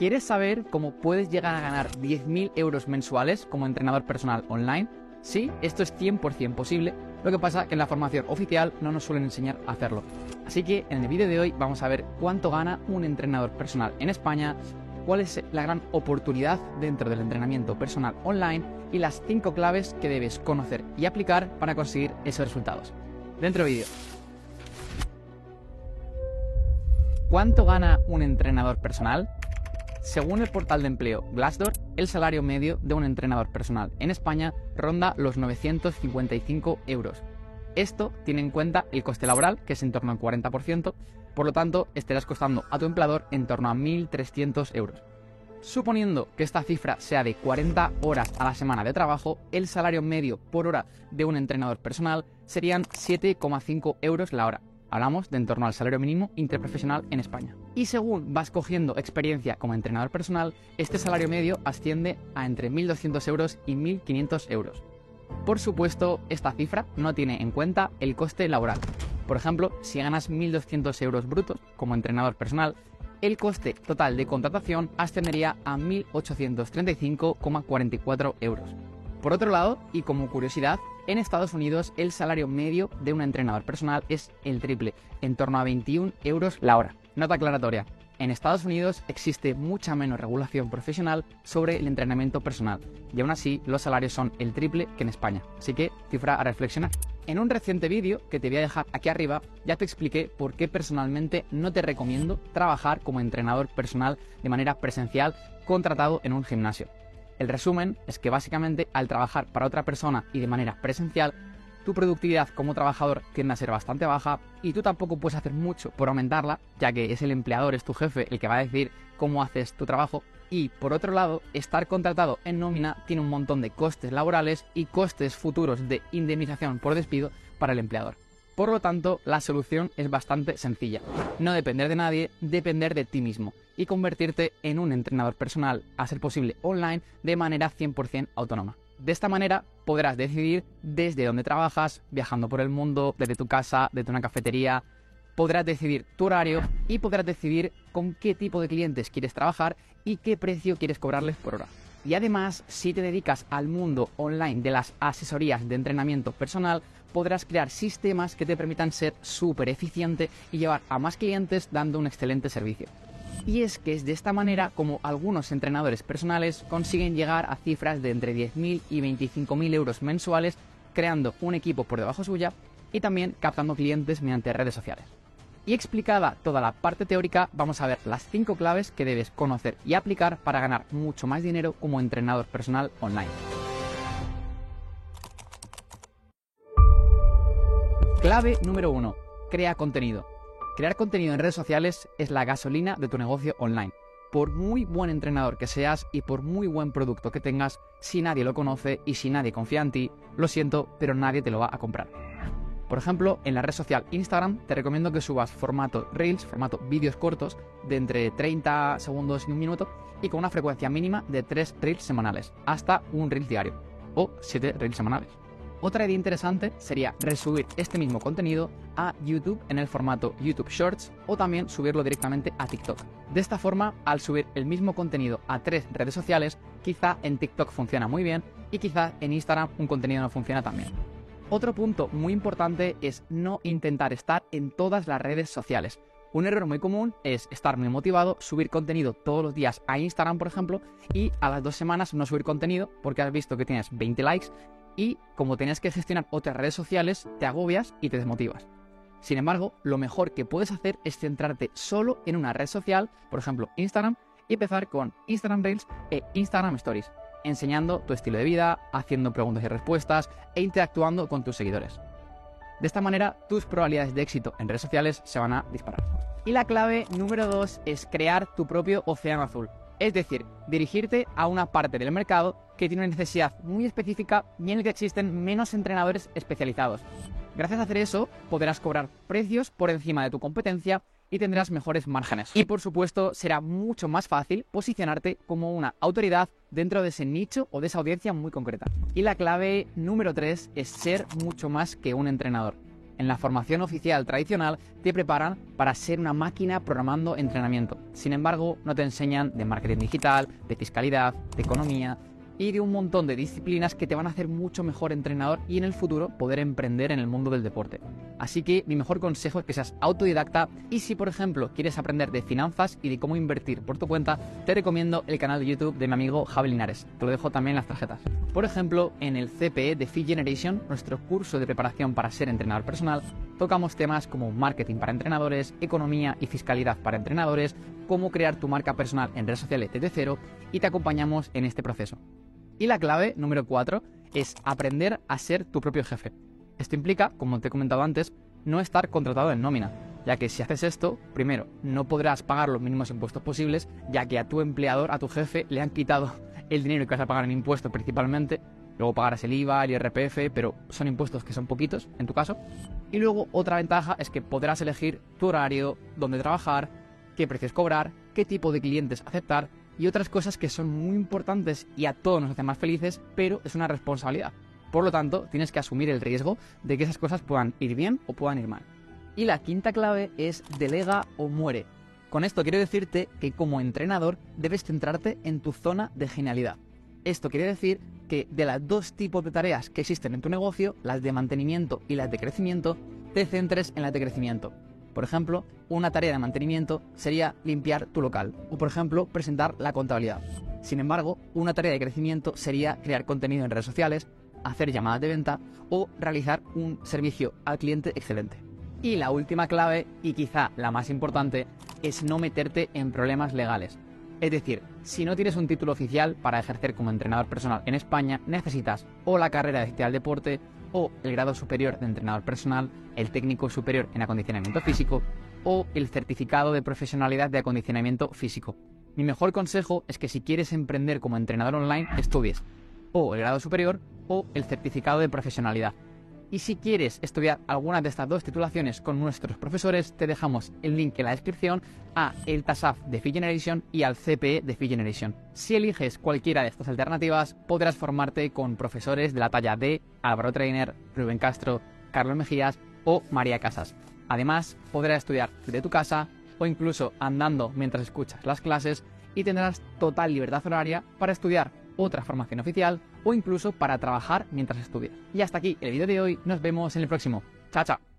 ¿Quieres saber cómo puedes llegar a ganar 10.000 euros mensuales como entrenador personal online? Sí, esto es 100% posible, lo que pasa que en la formación oficial no nos suelen enseñar a hacerlo. Así que en el vídeo de hoy vamos a ver cuánto gana un entrenador personal en España, cuál es la gran oportunidad dentro del entrenamiento personal online y las 5 claves que debes conocer y aplicar para conseguir esos resultados. Dentro vídeo. ¿Cuánto gana un entrenador personal? Según el portal de empleo Glassdoor, el salario medio de un entrenador personal en España ronda los 955 euros. Esto tiene en cuenta el coste laboral, que es en torno al 40%, por lo tanto estarás costando a tu empleador en torno a 1.300 euros. Suponiendo que esta cifra sea de 40 horas a la semana de trabajo, el salario medio por hora de un entrenador personal serían 7,5 euros la hora. Hablamos de en torno al salario mínimo interprofesional en España. Y según vas cogiendo experiencia como entrenador personal, este salario medio asciende a entre 1.200 euros y 1.500 euros. Por supuesto, esta cifra no tiene en cuenta el coste laboral. Por ejemplo, si ganas 1.200 euros brutos como entrenador personal, el coste total de contratación ascendería a 1.835,44 euros. Por otro lado, y como curiosidad, en Estados Unidos el salario medio de un entrenador personal es el triple, en torno a 21 euros la hora. Nota aclaratoria. En Estados Unidos existe mucha menos regulación profesional sobre el entrenamiento personal y aún así los salarios son el triple que en España. Así que cifra a reflexionar. En un reciente vídeo que te voy a dejar aquí arriba ya te expliqué por qué personalmente no te recomiendo trabajar como entrenador personal de manera presencial contratado en un gimnasio. El resumen es que básicamente al trabajar para otra persona y de manera presencial, tu productividad como trabajador tiende a ser bastante baja y tú tampoco puedes hacer mucho por aumentarla, ya que es el empleador, es tu jefe el que va a decir cómo haces tu trabajo. Y por otro lado, estar contratado en nómina tiene un montón de costes laborales y costes futuros de indemnización por despido para el empleador. Por lo tanto, la solución es bastante sencilla. No depender de nadie, depender de ti mismo y convertirte en un entrenador personal, a ser posible online, de manera 100% autónoma. De esta manera podrás decidir desde dónde trabajas, viajando por el mundo, desde tu casa, desde una cafetería, podrás decidir tu horario y podrás decidir con qué tipo de clientes quieres trabajar y qué precio quieres cobrarles por hora. Y además, si te dedicas al mundo online de las asesorías de entrenamiento personal, podrás crear sistemas que te permitan ser súper eficiente y llevar a más clientes dando un excelente servicio. Y es que es de esta manera como algunos entrenadores personales consiguen llegar a cifras de entre 10.000 y 25.000 euros mensuales creando un equipo por debajo suya y también captando clientes mediante redes sociales. Y explicada toda la parte teórica, vamos a ver las 5 claves que debes conocer y aplicar para ganar mucho más dinero como entrenador personal online. Clave número 1. Crea contenido. Crear contenido en redes sociales es la gasolina de tu negocio online. Por muy buen entrenador que seas y por muy buen producto que tengas, si nadie lo conoce y si nadie confía en ti, lo siento, pero nadie te lo va a comprar. Por ejemplo, en la red social Instagram te recomiendo que subas formato Reels, formato vídeos cortos de entre 30 segundos y un minuto y con una frecuencia mínima de 3 Reels semanales, hasta un Reel diario o 7 Reels semanales. Otra idea interesante sería resubir este mismo contenido a YouTube en el formato YouTube Shorts o también subirlo directamente a TikTok. De esta forma, al subir el mismo contenido a tres redes sociales, quizá en TikTok funciona muy bien y quizá en Instagram un contenido no funciona tan bien. Otro punto muy importante es no intentar estar en todas las redes sociales. Un error muy común es estar muy motivado, subir contenido todos los días a Instagram, por ejemplo, y a las dos semanas no subir contenido porque has visto que tienes 20 likes y como tienes que gestionar otras redes sociales, te agobias y te desmotivas. Sin embargo, lo mejor que puedes hacer es centrarte solo en una red social, por ejemplo Instagram, y empezar con Instagram Reels e Instagram Stories, enseñando tu estilo de vida, haciendo preguntas y respuestas e interactuando con tus seguidores. De esta manera, tus probabilidades de éxito en redes sociales se van a disparar. Y la clave número 2 es crear tu propio océano azul. Es decir, dirigirte a una parte del mercado que tiene una necesidad muy específica y en el que existen menos entrenadores especializados. Gracias a hacer eso, podrás cobrar precios por encima de tu competencia y tendrás mejores márgenes. Y por supuesto, será mucho más fácil posicionarte como una autoridad dentro de ese nicho o de esa audiencia muy concreta. Y la clave número 3 es ser mucho más que un entrenador. en la formación oficial tradicional te preparan para ser una máquina programando entrenamiento. Sin embargo, no te enseñan de marketing digital, de fiscalidad, de economía, y de un montón de disciplinas que te van a hacer mucho mejor entrenador y en el futuro poder emprender en el mundo del deporte. Así que mi mejor consejo es que seas autodidacta y si por ejemplo quieres aprender de finanzas y de cómo invertir por tu cuenta, te recomiendo el canal de YouTube de mi amigo Javi Linares. Te lo dejo también en las tarjetas. Por ejemplo, en el CPE de Fee Generation, nuestro curso de preparación para ser entrenador personal, tocamos temas como marketing para entrenadores, economía y fiscalidad para entrenadores, cómo crear tu marca personal en redes sociales desde cero y te acompañamos en este proceso. Y la clave número 4 es aprender a ser tu propio jefe. Esto implica, como te he comentado antes, no estar contratado en nómina, ya que si haces esto, primero, no podrás pagar los mínimos impuestos posibles, ya que a tu empleador, a tu jefe, le han quitado el dinero que vas a pagar en impuestos principalmente, luego pagarás el IVA, el IRPF, pero son impuestos que son poquitos, en tu caso. Y luego otra ventaja es que podrás elegir tu horario, dónde trabajar, qué precios cobrar, qué tipo de clientes aceptar y otras cosas que son muy importantes y a todos nos hacen más felices, pero es una responsabilidad. Por lo tanto, tienes que asumir el riesgo de que esas cosas puedan ir bien o puedan ir mal. Y la quinta clave es delega o muere. Con esto quiero decirte que como entrenador debes centrarte en tu zona de genialidad. Esto quiere decir que de las dos tipos de tareas que existen en tu negocio, las de mantenimiento y las de crecimiento, te centres en las de crecimiento. Por ejemplo, una tarea de mantenimiento sería limpiar tu local o, por ejemplo, presentar la contabilidad. Sin embargo, una tarea de crecimiento sería crear contenido en redes sociales, hacer llamadas de venta o realizar un servicio al cliente excelente. Y la última clave, y quizá la más importante, es no meterte en problemas legales. Es decir, si no tienes un título oficial para ejercer como entrenador personal en España, necesitas o la carrera de al deporte o el grado superior de entrenador personal, el técnico superior en acondicionamiento físico o el certificado de profesionalidad de acondicionamiento físico. Mi mejor consejo es que si quieres emprender como entrenador online, estudies o el grado superior o el certificado de profesionalidad. Y si quieres estudiar alguna de estas dos titulaciones con nuestros profesores, te dejamos el link en la descripción a el TASAF de Fee Generation y al CPE de Fee Generation. Si eliges cualquiera de estas alternativas, podrás formarte con profesores de la talla de Álvaro Trainer, Rubén Castro, Carlos Mejías o María Casas. Además, podrás estudiar de tu casa o incluso andando mientras escuchas las clases y tendrás total libertad horaria para estudiar otra formación oficial o incluso para trabajar mientras estudias. Y hasta aquí el vídeo de hoy, nos vemos en el próximo. Chao, chao.